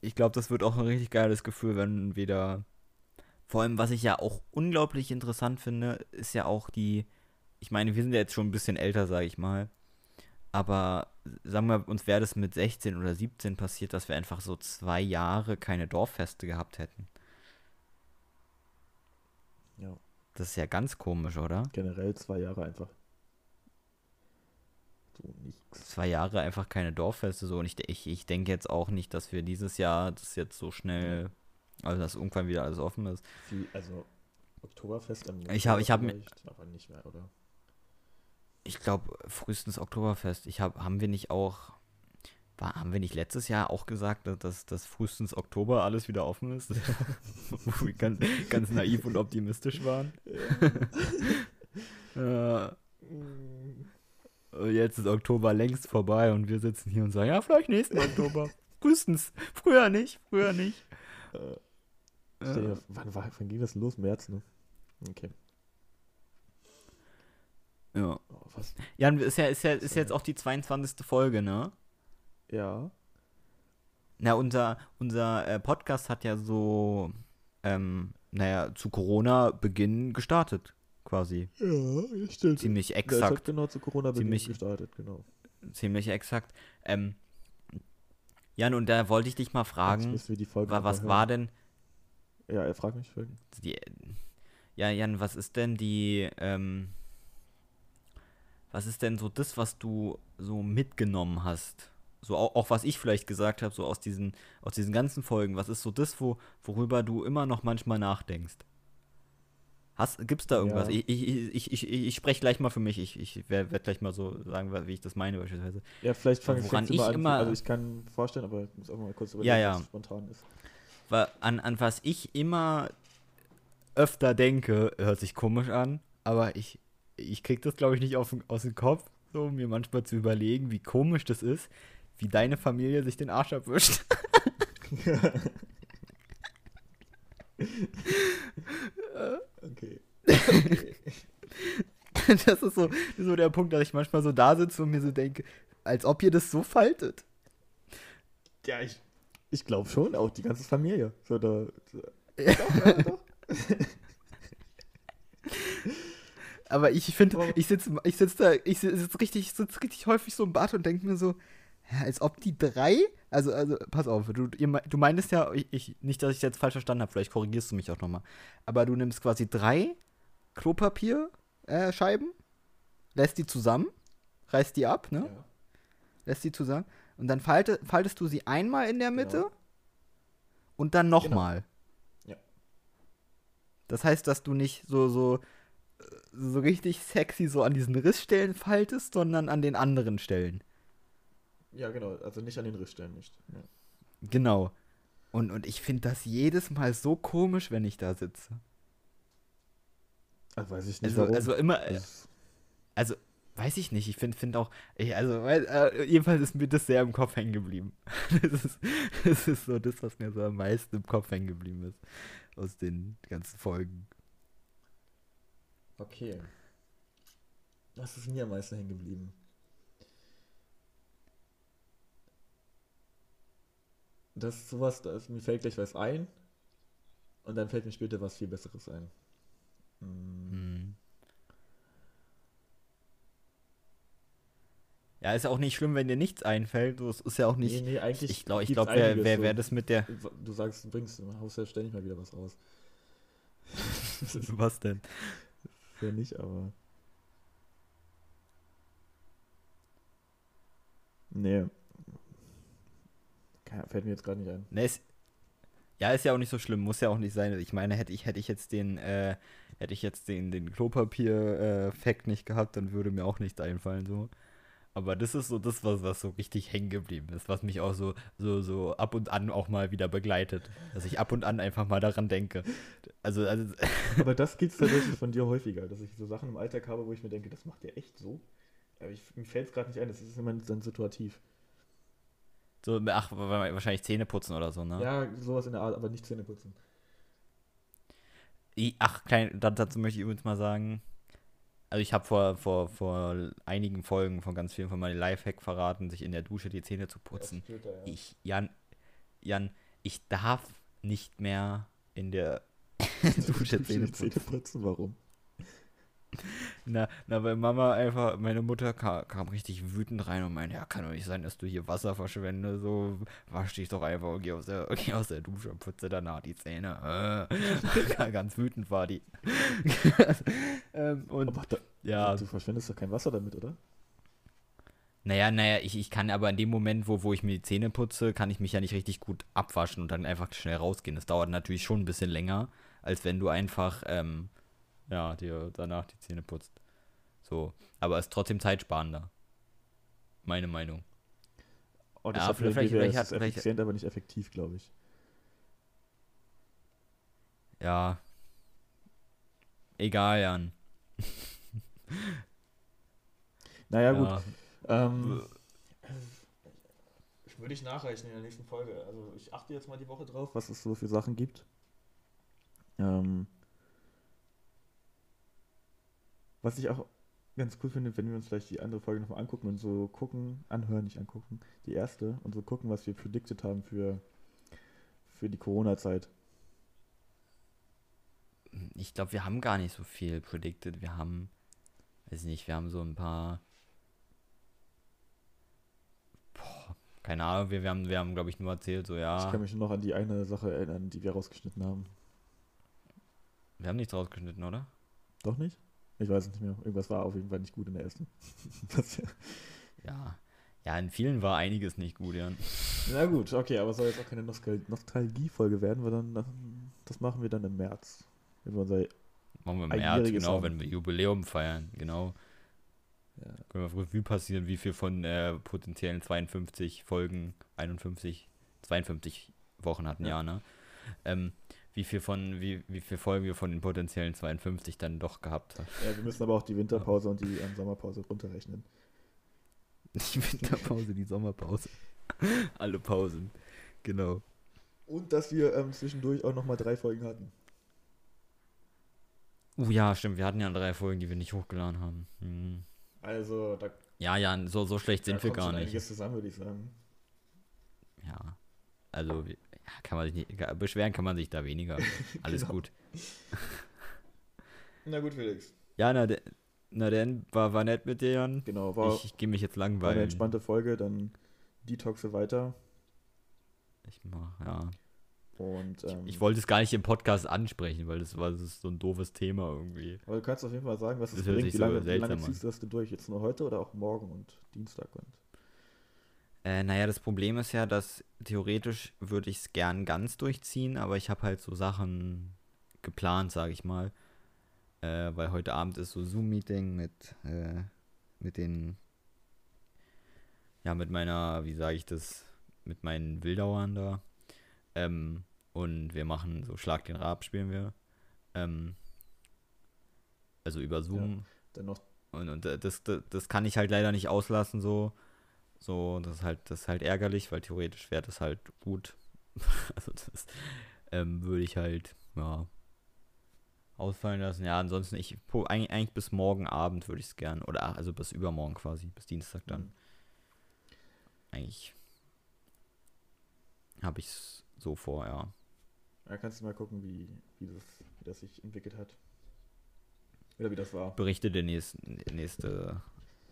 S1: ich glaube, das wird auch ein richtig geiles Gefühl, wenn wieder, vor allem, was ich ja auch unglaublich interessant finde, ist ja auch die, ich meine, wir sind ja jetzt schon ein bisschen älter, sage ich mal. Aber sagen wir, uns wäre das mit 16 oder 17 passiert, dass wir einfach so zwei Jahre keine Dorffeste gehabt hätten.
S2: Ja,
S1: Das ist ja ganz komisch, oder?
S2: generell zwei Jahre einfach. So nichts.
S1: Zwei Jahre einfach keine Dorffeste so. Und ich, ich, ich denke jetzt auch nicht, dass wir dieses Jahr das jetzt so schnell, also dass irgendwann wieder alles offen ist.
S2: Viel, also Oktoberfest am
S1: Ich hab- ich hab mir-
S2: aber nicht mehr, oder?
S1: Ich glaube, frühestens Oktoberfest. Ich hab, haben wir nicht auch, war, haben wir nicht letztes Jahr auch gesagt, dass, dass, frühestens Oktober alles wieder offen ist? Wo wir ganz, ganz naiv und optimistisch waren. Und Jetzt ist Oktober längst vorbei und wir sitzen hier und sagen, ja, vielleicht nächsten Oktober. Frühestens. Früher nicht, früher nicht.
S2: Äh, dir- wann, war, wann ging das los? März, ne? Okay.
S1: Ja.
S2: Oh, was?
S1: Ja, und ist ja, ist ja, ist jetzt auch die 22. Folge, ne?
S2: Ja.
S1: Na, unser, unser äh, Podcast hat ja so, ähm, naja, zu Corona-Beginn gestartet, quasi.
S2: Ja, stimmt.
S1: Ziemlich exakt.
S2: genau zu corona
S1: Ziemlich-
S2: gestartet, genau.
S1: Ziemlich exakt. Ähm, Jan, und da wollte ich dich mal fragen, wa was war denn,
S2: Ja, er fragt mich. Folgen.
S1: die, ja, Jan, was ist denn die, ähm, was ist denn so das, was du so mitgenommen hast? So auch, auch was ich vielleicht gesagt habe, so aus diesen, aus diesen ganzen Folgen, was ist so das, wo, worüber du immer noch manchmal nachdenkst? Hast, gibt's da irgendwas?
S2: Ja.
S1: Ich, ich, ich, ich, ich, ich spreche gleich mal für mich. Ich, ich werde werd gleich mal so sagen, wie ich das meine beispielsweise.
S2: Ja, vielleicht fange du mal
S1: ich
S2: an.
S1: immer-
S2: also ich kann vorstellen, aber ich muss auch mal kurz überlegen,
S1: Ja, ja.
S2: was spontan ist.
S1: An, an was ich immer öfter denke, hört sich komisch an, aber ich, ich krieg das, glaube ich, nicht auf, aus dem Kopf, so mir manchmal zu überlegen, wie komisch das ist, wie deine Familie sich den Arsch abwischt.
S2: Okay.
S1: Das ist so, so der Punkt, dass ich manchmal so da sitze und mir so denke, als ob ihr das so faltet.
S2: Ja, ich, ich glaube schon, auch die ganze Familie. So, da,
S1: Ja.
S2: Doch, ja, doch.
S1: Aber ich finde,
S2: Aber-
S1: ich sitze ich sitz da, ich sitze sitz richtig, ich sitz richtig häufig so im Bad und denke mir so, ja, als ob die drei, also, also, pass auf, du, ihr, du meintest ja, ich, ich, nicht, dass ich jetzt falsch verstanden habe, vielleicht korrigierst du mich auch nochmal, aber du nimmst quasi drei Klopapierscheiben, äh, Scheiben, lässt die zusammen, reißt die ab, ne?
S2: Ja.
S1: Lässt die zusammen und dann falte, faltest du sie einmal in der Mitte
S2: Genau.
S1: und dann nochmal.
S2: Ja.
S1: Das heißt, dass du nicht so, so, so richtig sexy so an diesen Rissstellen faltest, sondern an den anderen Stellen.
S2: ja, genau. Also nicht an den Rissstellen nicht. Ja.
S1: Genau. Und, und ich finde das jedes Mal so komisch, wenn ich da sitze.
S2: Also weiß ich nicht,
S1: Also,
S2: warum.
S1: also immer, äh, also weiß ich nicht, ich finde find auch, ich, also äh, jedenfalls ist mir das sehr im Kopf hängen geblieben. Das ist, das ist so das, was mir so am meisten im Kopf hängen geblieben ist. Aus den ganzen Folgen.
S2: Okay. Was ist mir am meisten hängen geblieben? Das ist sowas, da ist, mir fällt gleich was ein und dann fällt mir später was viel Besseres ein. Hm.
S1: Hm. Ja, ist ja auch nicht schlimm, wenn dir nichts einfällt. Das ist ja auch nicht.
S2: nee, nee, eigentlich
S1: ich glaube, ich glaub, wer, wer, wer das mit der.
S2: Du sagst, du bringst, du haust ja ständig mal wieder was raus. das
S1: Was denn?
S2: Ja nicht, aber. Nee. Fällt mir jetzt gerade nicht ein.
S1: Ne, ist, ja, ist ja auch nicht so schlimm, muss ja auch nicht sein. Ich meine, hätte ich, hätte ich jetzt den, äh, hätte ich jetzt den, den Klopapier-Fact nicht gehabt, dann würde mir auch nichts einfallen, so. Aber das ist so das, was, was so richtig hängen geblieben ist, was mich auch so, so, so ab und an auch mal wieder begleitet. Dass ich ab und an einfach mal daran denke. Also, also
S2: Aber das gibt's tatsächlich von dir häufiger, dass ich so Sachen im Alltag habe, wo ich mir denke, das macht ihr echt so. Aber ich, mir fällt es gerade nicht ein, das ist immer dann situativ.
S1: so, ach, wa- wahrscheinlich Zähne putzen oder so, ne?
S2: Ja, sowas in der Art, aber nicht Zähne putzen.
S1: Ach, klein, da- dazu möchte ich übrigens mal sagen, also ich habe vor, vor, vor einigen Folgen von ganz vielen von meinen Lifehack verraten, sich in der Dusche die Zähne zu putzen.
S2: Ja, später, ja.
S1: Ich, Jan, Jan, ich darf nicht mehr in der Dusche Zähne
S2: Zähne
S1: putzen.
S2: putzen, warum?
S1: Na, na, weil Mama einfach, meine Mutter kam, kam richtig wütend rein und meinte, ja, kann doch nicht sein, dass du hier Wasser verschwendest, so, wasch dich doch einfach und geh aus der, geh aus der Dusche und putze danach die Zähne. Äh. Ganz wütend war die. ähm, und
S2: Aber da,
S1: ja,
S2: du verschwendest doch kein Wasser damit, oder?
S1: naja, naja, ich, ich kann aber in dem Moment, wo, wo ich mir die Zähne putze, kann ich mich ja nicht richtig gut abwaschen und dann einfach schnell rausgehen. Das dauert natürlich schon ein bisschen länger, als wenn du einfach, ähm, ja, dir danach die Zähne putzt. So, aber es ist trotzdem zeitsparender. Meine Meinung.
S2: Und
S1: Ja,
S2: ich habe
S1: vielleicht-
S2: vielleicht,
S1: vielleicht hat-
S2: ist
S1: vielleicht-
S2: effizient, aber nicht effektiv, glaube ich.
S1: Ja. Egal, Jan.
S2: Naja, gut.
S1: Ja.
S2: Ähm, würde ich nachreichen in der nächsten Folge. Also ich achte jetzt mal die Woche drauf, was es so für Sachen gibt. Ähm, was ich auch ganz cool finde, wenn wir uns vielleicht die andere Folge nochmal angucken und so gucken, anhören, nicht angucken, die erste, und so gucken, was wir predicted haben für, für die Corona-Zeit.
S1: Ich glaube, wir haben gar nicht so viel predicted. Wir haben, weiß nicht, wir haben so ein paar. Boah, keine Ahnung, wir, wir haben, wir haben glaube ich, nur erzählt, so
S2: Ich
S1: ja,
S2: kann mich nur noch an die eine Sache erinnern, die wir rausgeschnitten haben.
S1: wir haben nichts rausgeschnitten, oder?
S2: Doch nicht? Ich weiß es nicht mehr. Irgendwas war auf jeden Fall nicht gut in der ersten.
S1: Ja. Ja, in vielen war einiges nicht gut, Jan.
S2: Na gut, okay, aber es soll jetzt auch keine Nostal Nostalgie-Folge werden, weil dann, das machen wir dann im März. Wenn wir unser,
S1: Machen wir im März, genau,
S2: haben.
S1: wenn wir Jubiläum feiern, genau.
S2: ja,
S1: Können wir Revue passieren, wie viel von äh, potenziellen 52 Folgen, 51, 52 Wochen hatten,
S2: Ja.
S1: ja, ne? Ähm, wie viel von, wie, wie viel Folgen wir von den potenziellen 52 dann doch gehabt haben.
S2: ja, wir müssen aber auch die Winterpause und die ähm, Sommerpause runterrechnen.
S1: Die Winterpause, die Sommerpause. Alle Pausen. Genau.
S2: Und dass wir ähm, zwischendurch auch nochmal drei Folgen hatten.
S1: Uh, ja, stimmt. Wir hatten ja drei Folgen, die wir nicht hochgeladen haben. Hm.
S2: Also, da,
S1: Ja, ja, so, so schlecht
S2: da
S1: sind wir gar nicht.
S2: einiges zusammen, würde ich sagen.
S1: Ja. Also, wir- ja, kann man sich nicht, beschweren kann man sich da weniger. Alles
S2: Genau.
S1: gut.
S2: Na gut, Felix.
S1: Ja, na, de, na denn, war, war nett mit dir, Jan.
S2: Genau, war,
S1: ich ich gehe mich jetzt
S2: war eine
S1: langweilen.
S2: entspannte Folge, dann detoxe weiter.
S1: Ich mach, ja.
S2: Und, ähm,
S1: Ich wollte es gar nicht im Podcast ansprechen, weil das war das ist so ein doofes Thema irgendwie.
S2: aber du kannst auf jeden Fall sagen, was es
S1: Das
S2: bringt. Wie
S1: so
S2: lange, wie lange ziehst du das denn durch? Jetzt nur heute oder auch morgen und Dienstag? Und
S1: Äh, naja, das Problem ist ja, dass theoretisch würde ich es gern ganz durchziehen, aber ich habe halt so Sachen geplant, sage ich mal. Äh, weil heute Abend ist so Zoom-Meeting mit, äh, mit den, ja, mit meiner, wie sage ich das, mit meinen Wildauern da. Ähm, und wir machen so Schlag den Rab spielen wir. Ähm, also über Zoom.
S2: noch
S1: Und, und äh, das, das, das kann ich halt leider nicht auslassen, so. So, das ist halt, das ist halt ärgerlich, weil theoretisch wäre das halt gut. also das ähm, würde ich halt, ja, ausfallen lassen. Ja, ansonsten, ich, eigentlich, eigentlich bis morgen Abend würde ich es gern. Oder also bis übermorgen quasi, bis Dienstag dann.
S2: Mhm.
S1: Eigentlich habe ich es so vor, ja.
S2: Ja, kannst du mal gucken, wie, wie, das, wie das sich entwickelt hat. Oder wie das war.
S1: Berichte der nächsten, nächste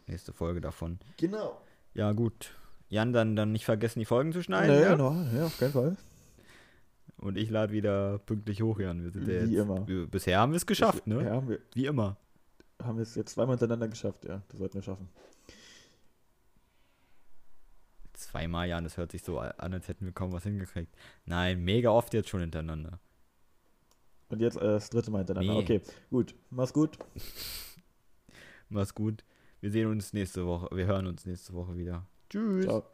S1: nächste Folge davon.
S2: Genau.
S1: Ja, gut. Jan, dann, dann nicht vergessen, die Folgen zu schneiden.
S2: Nee,
S1: ja?
S2: genau, ja, auf keinen Fall.
S1: Und ich lade wieder pünktlich hoch, Jan. Wir sind ja
S2: Wie
S1: jetzt,
S2: immer.
S1: Wir, bisher haben wir es geschafft, ne?
S2: Ja, haben wir,
S1: Wie immer.
S2: haben wir es jetzt zweimal hintereinander geschafft, ja. Das sollten wir schaffen.
S1: Zweimal, Jan, das hört sich so an, als hätten wir kaum was hingekriegt. Nein, mega oft jetzt schon hintereinander.
S2: Und jetzt äh, das dritte Mal hintereinander.
S1: Nee.
S2: Okay, gut. Mach's gut.
S1: Mach's gut. Wir sehen uns nächste Woche. Wir hören uns nächste Woche wieder. Tschüss.
S2: Ciao.